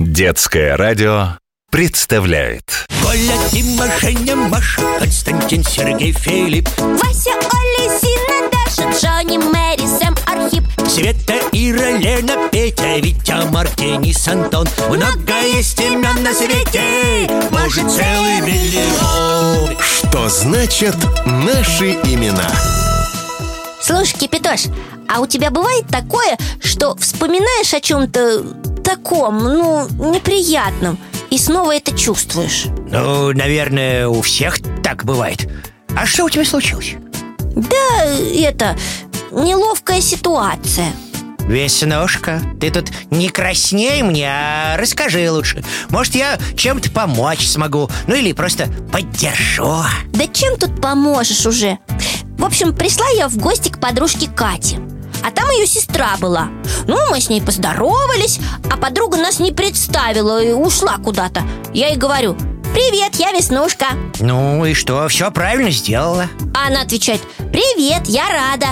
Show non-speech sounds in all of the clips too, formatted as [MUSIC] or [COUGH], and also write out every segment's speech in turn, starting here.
Детское радио представляет. Коля, Дима, Женя, Маша, Константин, Сергей, Филипп, Вася, Оля, Зина, Даша, Джонни, Мэри, Сэм, Архип. Света, Ира, Лена, Петя, Витя, Мартинис, Антон Много есть имен на свете, может целый миллион. Что значит наши имена? Слушай, Кипятош, а у тебя бывает такое, что вспоминаешь о чем-то таком, ну, неприятном. И снова это чувствуешь? Ну, наверное, у всех так бывает. А что у тебя случилось? Да, это, неловкая ситуация. Веснушка, ты тут не красней мне, а расскажи лучше. Может, я чем-то помочь смогу Ну или просто поддержу. Да чем тут поможешь уже? В общем, пришла я в гости к подружке Кате. А там ее сестра была. Ну, мы с ней поздоровались подруга нас не представила и ушла куда-то. Я ей говорю Привет, я Веснушка Ну и что, все правильно сделала. А она отвечает Привет, я рада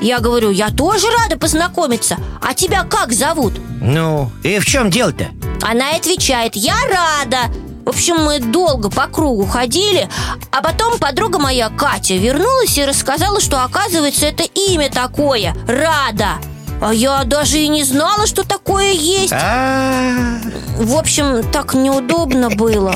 Я говорю, я тоже рада познакомиться. А тебя как зовут? Ну, и в чем дело-то? Она отвечает, я рада в общем, мы долго по кругу ходили А потом подруга моя, Катя, вернулась и рассказала, что оказывается это имя такое – Рада а я даже и не знала, что такое есть. А, В общем, так неудобно было.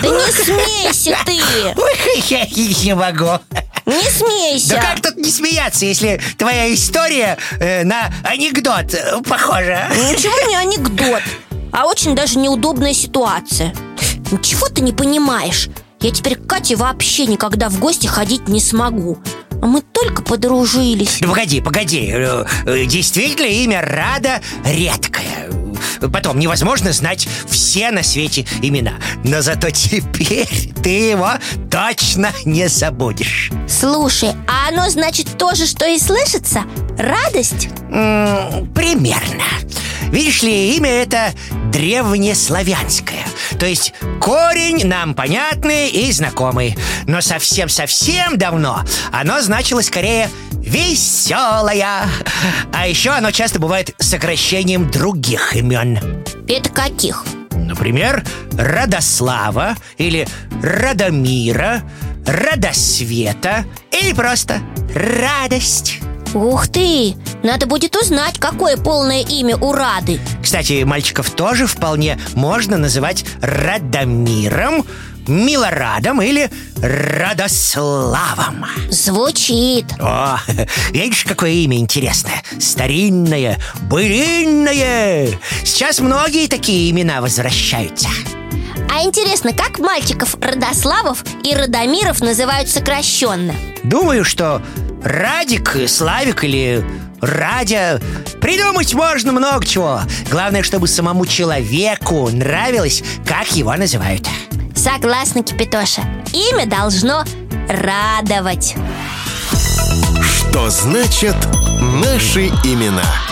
Да не смейся ты! Ой, я не могу. Не смейся! Да как тут не смеяться, если твоя история э, на анекдот похожа? Ничего не анекдот, а очень даже неудобная ситуация. Ничего ты не понимаешь. Я теперь к Кате вообще никогда в гости ходить не смогу мы только подружились. Да погоди, погоди. Э, э, Действительно, имя Рада редкое. Потом, невозможно знать все на свете имена. Но зато теперь ты его точно не забудешь. Слушай, а оно значит то же, что и слышится? Радость? М, Примерно Видишь ли, имя это древнеславянское. То есть корень нам понятный и знакомый. Но совсем-совсем давно оно значило скорее веселая А еще оно часто бывает сокращением других имен Это каких? Например, Радослава или Радомира, Радосвета или просто Радость Ух ты! Надо будет узнать, какое полное имя у Рады. Кстати, мальчиков тоже вполне можно называть Радомиром, Милорадом или Радославом. Звучит. О, [LAUGHS] видишь, какое имя интересное. Старинное, былинное. Сейчас многие такие имена возвращаются. А интересно, как мальчиков Родославов и Радомиров называют сокращенно? Думаю, что Радик, Славик или Радя. Придумать можно много чего. Главное, чтобы самому человеку нравилось, как его называют. Согласна, Кипятоша Имя должно радовать. Что значит наши имена?